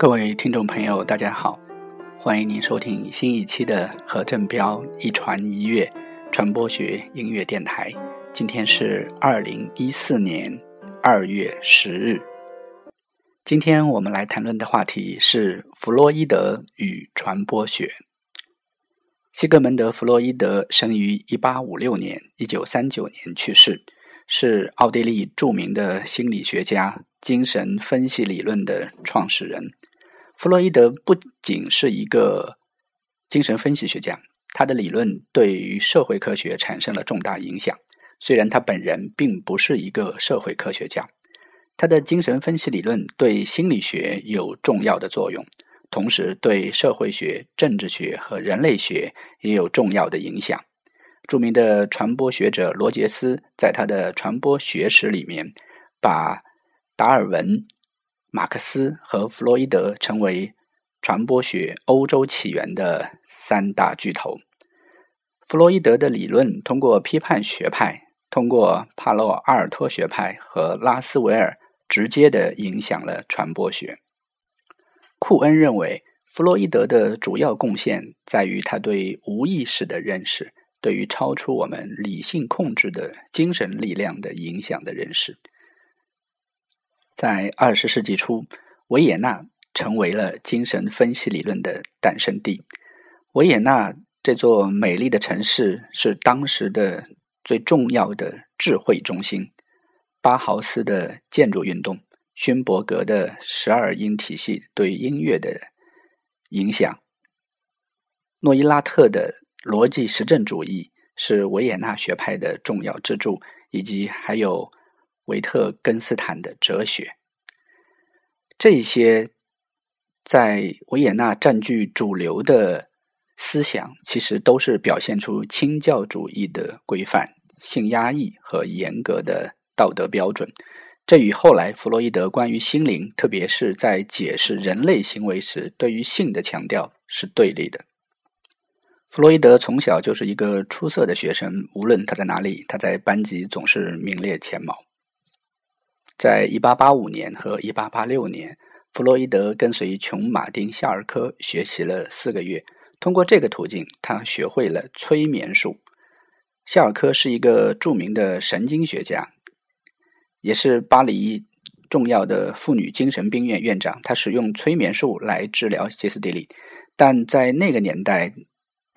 各位听众朋友，大家好，欢迎您收听新一期的何振彪一传一乐传播学音乐电台。今天是二零一四年二月十日。今天我们来谈论的话题是弗洛伊德与传播学。西格蒙德·弗洛伊德生于一八五六年，一九三九年去世，是奥地利著名的心理学家、精神分析理论的创始人。弗洛伊德不仅是一个精神分析学家，他的理论对于社会科学产生了重大影响。虽然他本人并不是一个社会科学家，他的精神分析理论对心理学有重要的作用，同时对社会学、政治学和人类学也有重要的影响。著名的传播学者罗杰斯在他的《传播学史》里面，把达尔文。马克思和弗洛伊德成为传播学欧洲起源的三大巨头。弗洛伊德的理论通过批判学派、通过帕洛阿尔托学派和拉斯维尔，直接的影响了传播学。库恩认为，弗洛伊德的主要贡献在于他对无意识的认识，对于超出我们理性控制的精神力量的影响的认识。在二十世纪初，维也纳成为了精神分析理论的诞生地。维也纳这座美丽的城市是当时的最重要的智慧中心。巴豪斯的建筑运动，勋伯格的十二音体系对音乐的影响，诺伊拉特的逻辑实证主义是维也纳学派的重要支柱，以及还有。维特根斯坦的哲学，这些在维也纳占据主流的思想，其实都是表现出清教主义的规范、性压抑和严格的道德标准。这与后来弗洛伊德关于心灵，特别是在解释人类行为时对于性的强调是对立的。弗洛伊德从小就是一个出色的学生，无论他在哪里，他在班级总是名列前茅。在1885年和1886年，弗洛伊德跟随琼·马丁·夏尔科学习了四个月。通过这个途径，他学会了催眠术。夏尔科是一个著名的神经学家，也是巴黎重要的妇女精神病院院长。他使用催眠术来治疗歇斯底里，但在那个年代，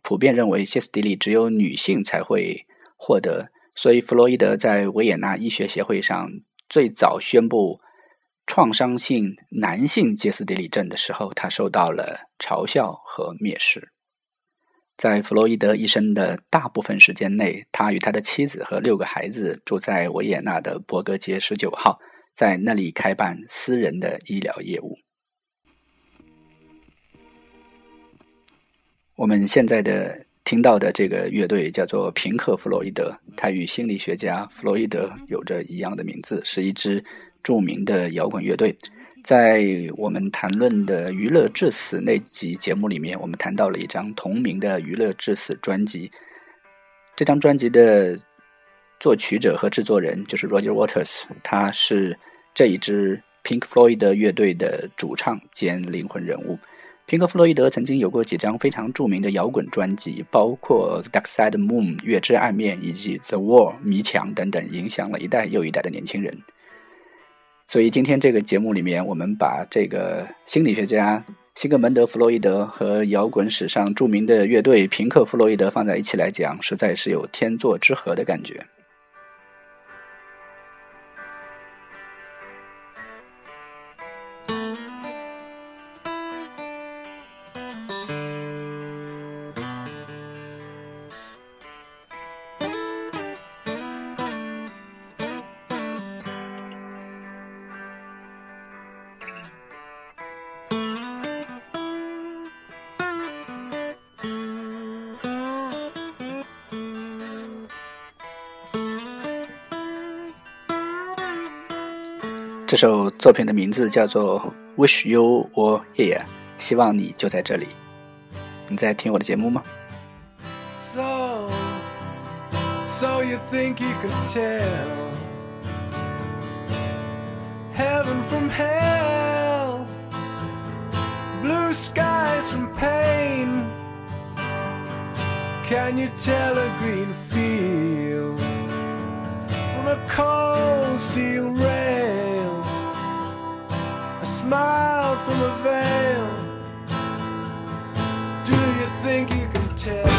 普遍认为歇斯底里只有女性才会获得，所以弗洛伊德在维也纳医学协会上。最早宣布创伤性男性歇斯底里症的时候，他受到了嘲笑和蔑视。在弗洛伊德一生的大部分时间内，他与他的妻子和六个孩子住在维也纳的伯格街十九号，在那里开办私人的医疗业务。我们现在的。听到的这个乐队叫做平克·弗洛伊德，他与心理学家弗洛伊德有着一样的名字，是一支著名的摇滚乐队。在我们谈论的《娱乐至死》那集节目里面，我们谈到了一张同名的《娱乐至死》专辑。这张专辑的作曲者和制作人就是 Roger Waters，他是这一支 Pink Floyd 乐队的主唱兼灵魂人物。平克·弗洛伊德曾经有过几张非常著名的摇滚专辑，包括《Dark Side Moon》月之暗面以及《The Wall》迷墙等等，影响了一代又一代的年轻人。所以今天这个节目里面，我们把这个心理学家西格蒙德·弗洛伊德和摇滚史上著名的乐队平克·弗洛伊德放在一起来讲，实在是有天作之合的感觉。这首作品的名字叫做《Wish You Were Here》，希望你就在这里。你在听我的节目吗？So, so you think you could tell heaven from hell? blue skies from pain. Can you tell a green field from a cold steel rail? Smile from a veil. Do you think you can tell?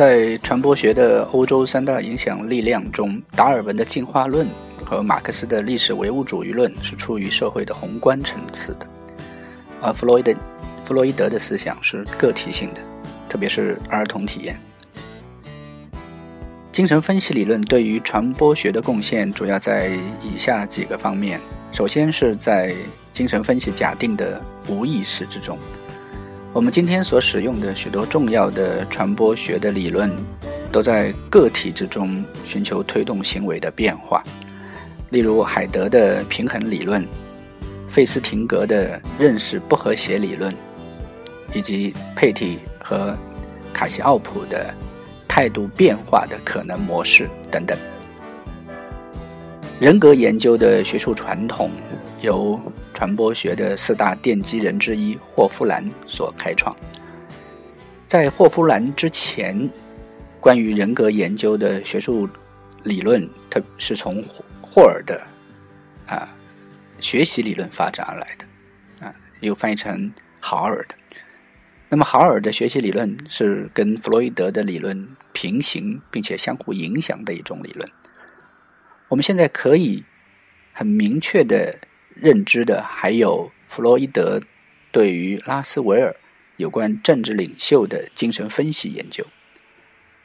在传播学的欧洲三大影响力量中，达尔文的进化论和马克思的历史唯物主义论是处于社会的宏观层次的，而弗洛伊德弗洛伊德的思想是个体性的，特别是儿童体验。精神分析理论对于传播学的贡献主要在以下几个方面：首先是在精神分析假定的无意识之中。我们今天所使用的许多重要的传播学的理论，都在个体之中寻求推动行为的变化。例如，海德的平衡理论、费斯廷格的认识不和谐理论，以及佩蒂和卡西奥普的态度变化的可能模式等等。人格研究的学术传统由传播学的四大奠基人之一霍夫兰所开创。在霍夫兰之前，关于人格研究的学术理论，它是从霍尔的啊学习理论发展而来的，啊，又翻译成豪尔的。那么，豪尔的学习理论是跟弗洛伊德的理论平行并且相互影响的一种理论。我们现在可以很明确的认知的，还有弗洛伊德对于拉斯维尔有关政治领袖的精神分析研究。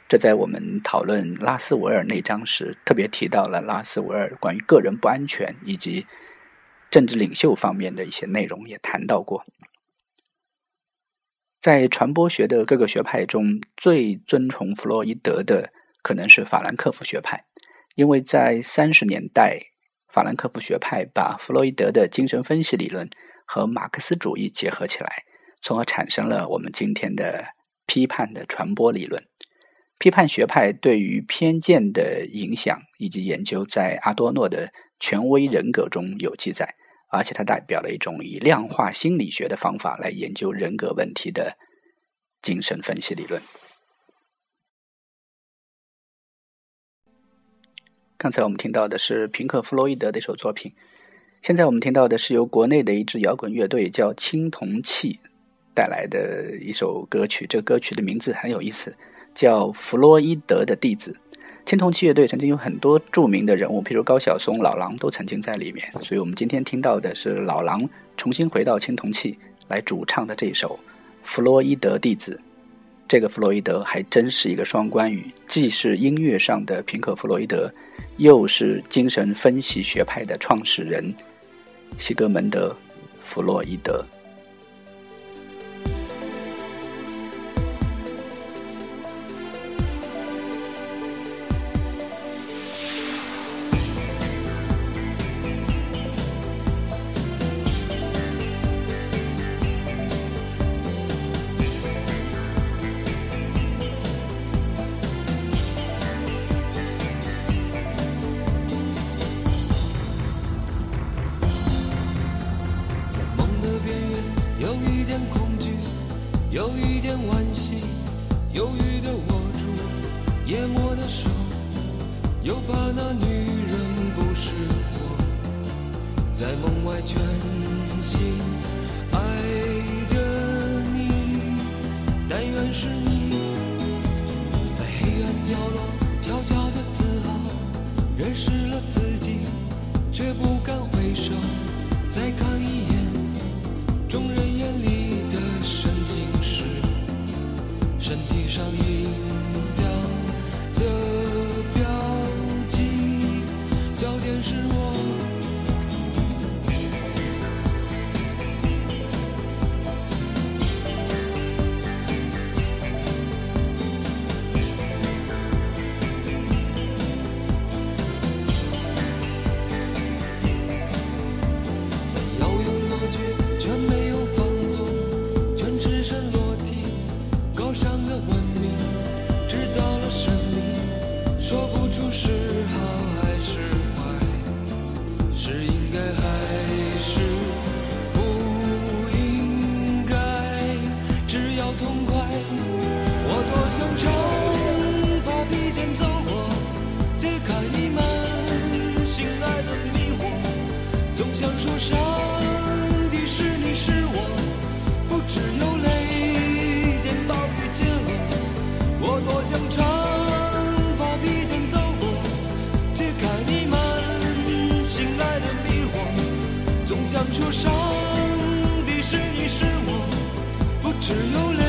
这在我们讨论拉斯维尔那章时，特别提到了拉斯维尔关于个人不安全以及政治领袖方面的一些内容，也谈到过。在传播学的各个学派中，最尊崇弗洛伊德的可能是法兰克福学派。因为在三十年代，法兰克福学派把弗洛伊德的精神分析理论和马克思主义结合起来，从而产生了我们今天的批判的传播理论。批判学派对于偏见的影响以及研究，在阿多诺的权威人格中有记载，而且它代表了一种以量化心理学的方法来研究人格问题的精神分析理论。刚才我们听到的是平克·弗洛伊德的一首作品，现在我们听到的是由国内的一支摇滚乐队叫青铜器带来的一首歌曲。这歌曲的名字很有意思，叫《弗洛伊德的弟子》。青铜器乐队曾经有很多著名的人物，譬如高晓松、老狼都曾经在里面。所以我们今天听到的是老狼重新回到青铜器来主唱的这首《弗洛伊德弟子》。这个弗洛伊德还真是一个双关语，既是音乐上的平克·弗洛伊德。又是精神分析学派的创始人西格蒙德·弗洛伊德。有一点惋惜，犹豫的握住淹没的手，又怕那女人不是我，在梦外全心爱的你，但愿是你，在黑暗角落悄悄的自豪，认识了自己，却不敢回首。再看一眼，众人眼里的神经是身体上印掉的标记，焦点是总想说上帝是你是我，不只有雷电暴雨结合。我多想长发披肩走过，解开你们心爱的迷惑。总想说上帝是你是我，不只有雷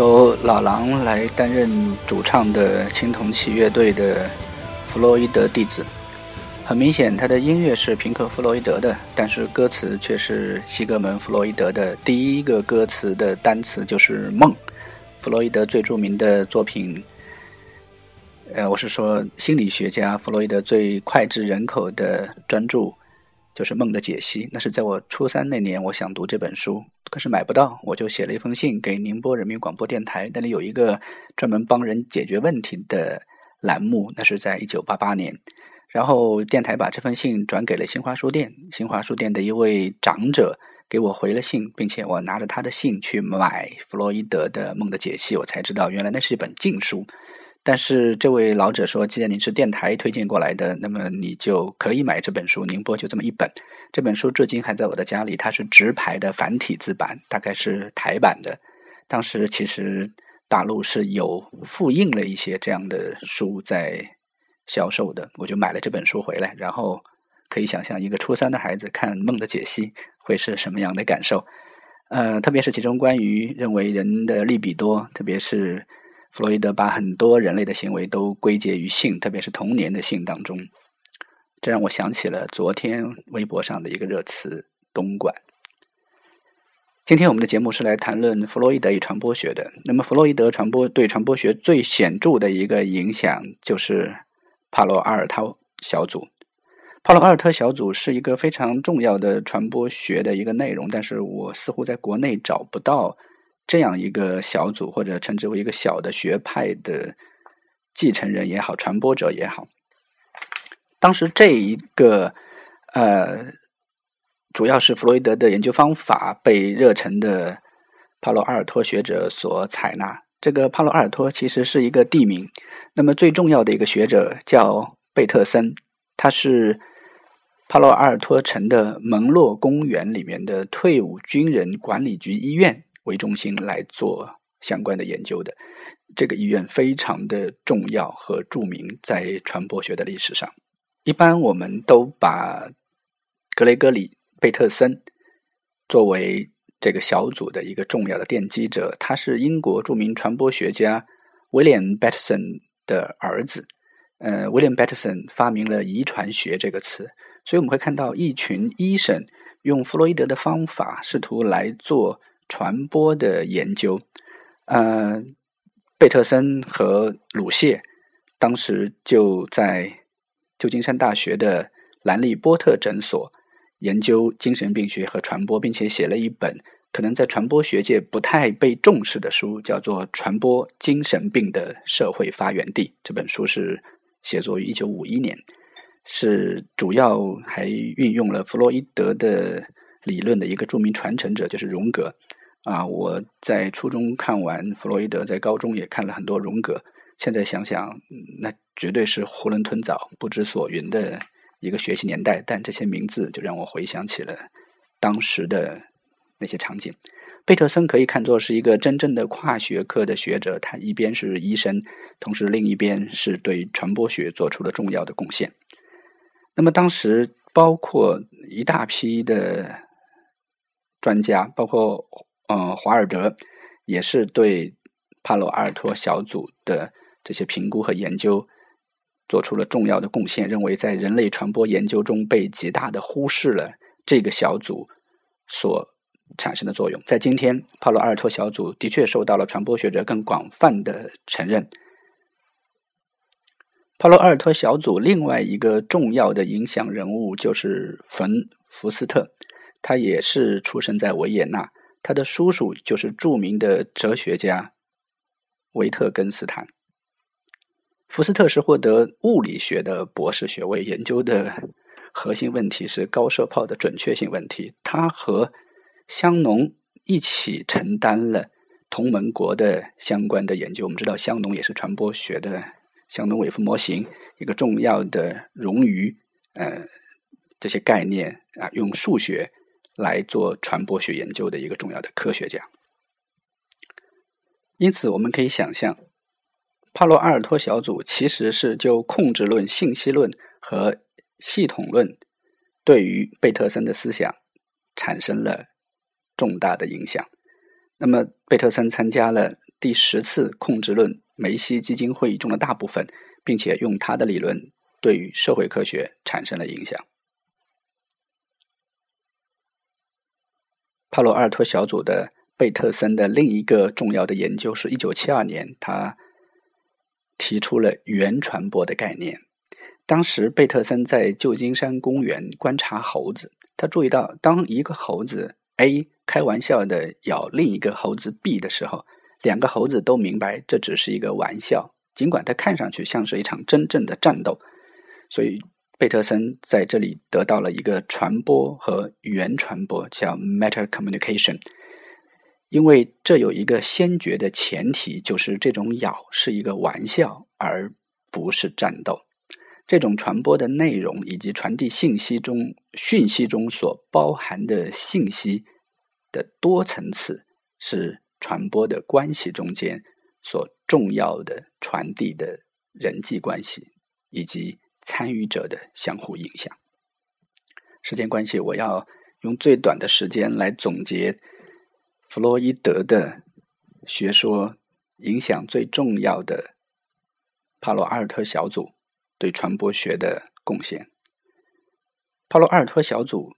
由老狼来担任主唱的青铜器乐队的弗洛伊德弟子。很明显，他的音乐是平克·弗洛伊德的，但是歌词却是西格蒙·弗洛伊德的。第一个歌词的单词就是“梦”。弗洛伊德最著名的作品，呃，我是说心理学家弗洛伊德最脍炙人口的专著就是《梦的解析》。那是在我初三那年，我想读这本书，可是买不到，我就写了一封信给宁波人民广播电台，那里有一个专门帮人解决问题的栏目。那是在一九八八年，然后电台把这封信转给了新华书店，新华书店的一位长者给我回了信，并且我拿着他的信去买弗洛伊德的《梦的解析》，我才知道原来那是一本禁书。但是这位老者说，既然您是电台推荐过来的，那么你就可以买这本书。宁波就这么一本，这本书至今还在我的家里。它是直排的繁体字版，大概是台版的。当时其实大陆是有复印了一些这样的书在销售的，我就买了这本书回来。然后可以想象一个初三的孩子看《梦的解析》会是什么样的感受。呃，特别是其中关于认为人的利比多，特别是。弗洛伊德把很多人类的行为都归结于性，特别是童年的性当中。这让我想起了昨天微博上的一个热词“东莞”。今天我们的节目是来谈论弗洛伊德与传播学的。那么，弗洛伊德传播对传播学最显著的一个影响，就是帕罗阿尔特小组。帕罗阿尔特小组是一个非常重要的传播学的一个内容，但是我似乎在国内找不到。这样一个小组，或者称之为一个小的学派的继承人也好，传播者也好，当时这一个呃，主要是弗洛伊德的研究方法被热忱的帕洛阿尔托学者所采纳。这个帕洛阿尔托其实是一个地名。那么最重要的一个学者叫贝特森，他是帕洛阿尔托城的蒙洛公园里面的退伍军人管理局医院。为中心来做相关的研究的，这个医院非常的重要和著名，在传播学的历史上，一般我们都把格雷戈里·贝特森作为这个小组的一个重要的奠基者。他是英国著名传播学家威廉·贝特森的儿子。呃，威廉·贝特森发明了遗传学这个词，所以我们会看到一群医生用弗洛伊德的方法，试图来做。传播的研究，呃，贝特森和鲁谢当时就在旧金山大学的兰利波特诊所研究精神病学和传播，并且写了一本可能在传播学界不太被重视的书，叫做《传播精神病的社会发源地》。这本书是写作于一九五一年，是主要还运用了弗洛伊德的理论的一个著名传承者，就是荣格。啊，我在初中看完弗洛伊德，在高中也看了很多荣格。现在想想，那绝对是囫囵吞枣、不知所云的一个学习年代。但这些名字就让我回想起了当时的那些场景。贝特森可以看作是一个真正的跨学科的学者，他一边是医生，同时另一边是对传播学做出了重要的贡献。那么当时包括一大批的专家，包括。嗯，华尔德也是对帕洛阿尔托小组的这些评估和研究做出了重要的贡献，认为在人类传播研究中被极大的忽视了这个小组所产生的作用。在今天，帕洛阿尔托小组的确受到了传播学者更广泛的承认。帕洛阿尔托小组另外一个重要的影响人物就是冯福斯特，他也是出生在维也纳。他的叔叔就是著名的哲学家维特根斯坦。福斯特是获得物理学的博士学位，研究的核心问题是高射炮的准确性问题。他和香农一起承担了同盟国的相关的研究。我们知道，香农也是传播学的香农韦夫模型一个重要的冗余呃这些概念啊，用数学。来做传播学研究的一个重要的科学家，因此我们可以想象，帕洛阿尔托小组其实是就控制论、信息论和系统论对于贝特森的思想产生了重大的影响。那么，贝特森参加了第十次控制论梅西基金会议中的大部分，并且用他的理论对于社会科学产生了影响。帕洛阿尔托小组的贝特森的另一个重要的研究是1972年，他提出了原传播的概念。当时贝特森在旧金山公园观察猴子，他注意到，当一个猴子 A 开玩笑的咬另一个猴子 B 的时候，两个猴子都明白这只是一个玩笑，尽管它看上去像是一场真正的战斗。所以，贝特森在这里得到了一个传播和语言传播，叫 meta communication。因为这有一个先决的前提，就是这种咬是一个玩笑，而不是战斗。这种传播的内容以及传递信息中讯息中所包含的信息的多层次，是传播的关系中间所重要的传递的人际关系以及参与者的相互影响。时间关系，我要用最短的时间来总结。弗洛伊德的学说影响最重要的帕洛阿尔特小组对传播学的贡献。帕洛阿尔特小组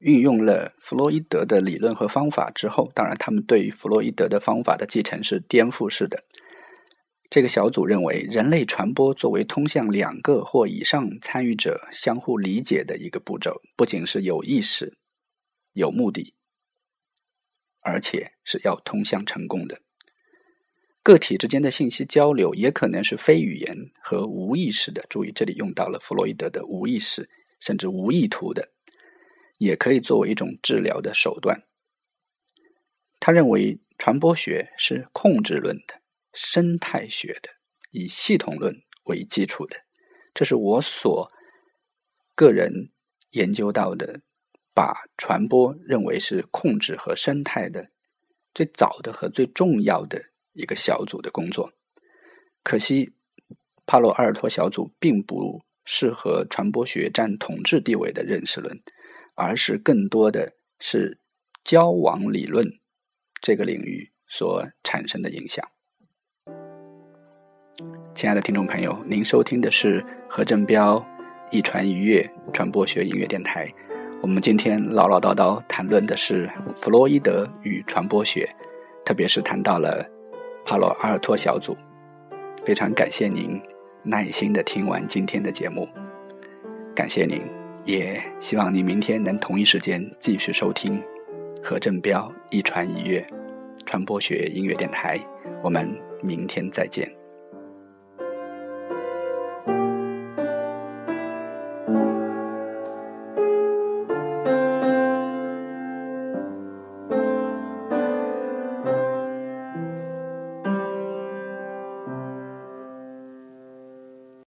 运用了弗洛伊德的理论和方法之后，当然，他们对于弗洛伊德的方法的继承是颠覆式的。这个小组认为，人类传播作为通向两个或以上参与者相互理解的一个步骤，不仅是有意识、有目的。而且是要通向成功的。个体之间的信息交流也可能是非语言和无意识的。注意，这里用到了弗洛伊德的无意识，甚至无意图的，也可以作为一种治疗的手段。他认为传播学是控制论的、生态学的，以系统论为基础的。这是我所个人研究到的。把传播认为是控制和生态的最早的和最重要的一个小组的工作。可惜，帕洛阿尔托小组并不适合传播学占统治地位的认识论，而是更多的是交往理论这个领域所产生的影响。亲爱的听众朋友，您收听的是何振彪一传一乐传播学音乐电台。我们今天唠唠叨叨谈论的是弗洛伊德与传播学，特别是谈到了帕洛阿尔托小组。非常感谢您耐心的听完今天的节目，感谢您，也希望您明天能同一时间继续收听何振彪一传一乐传播学音乐电台。我们明天再见。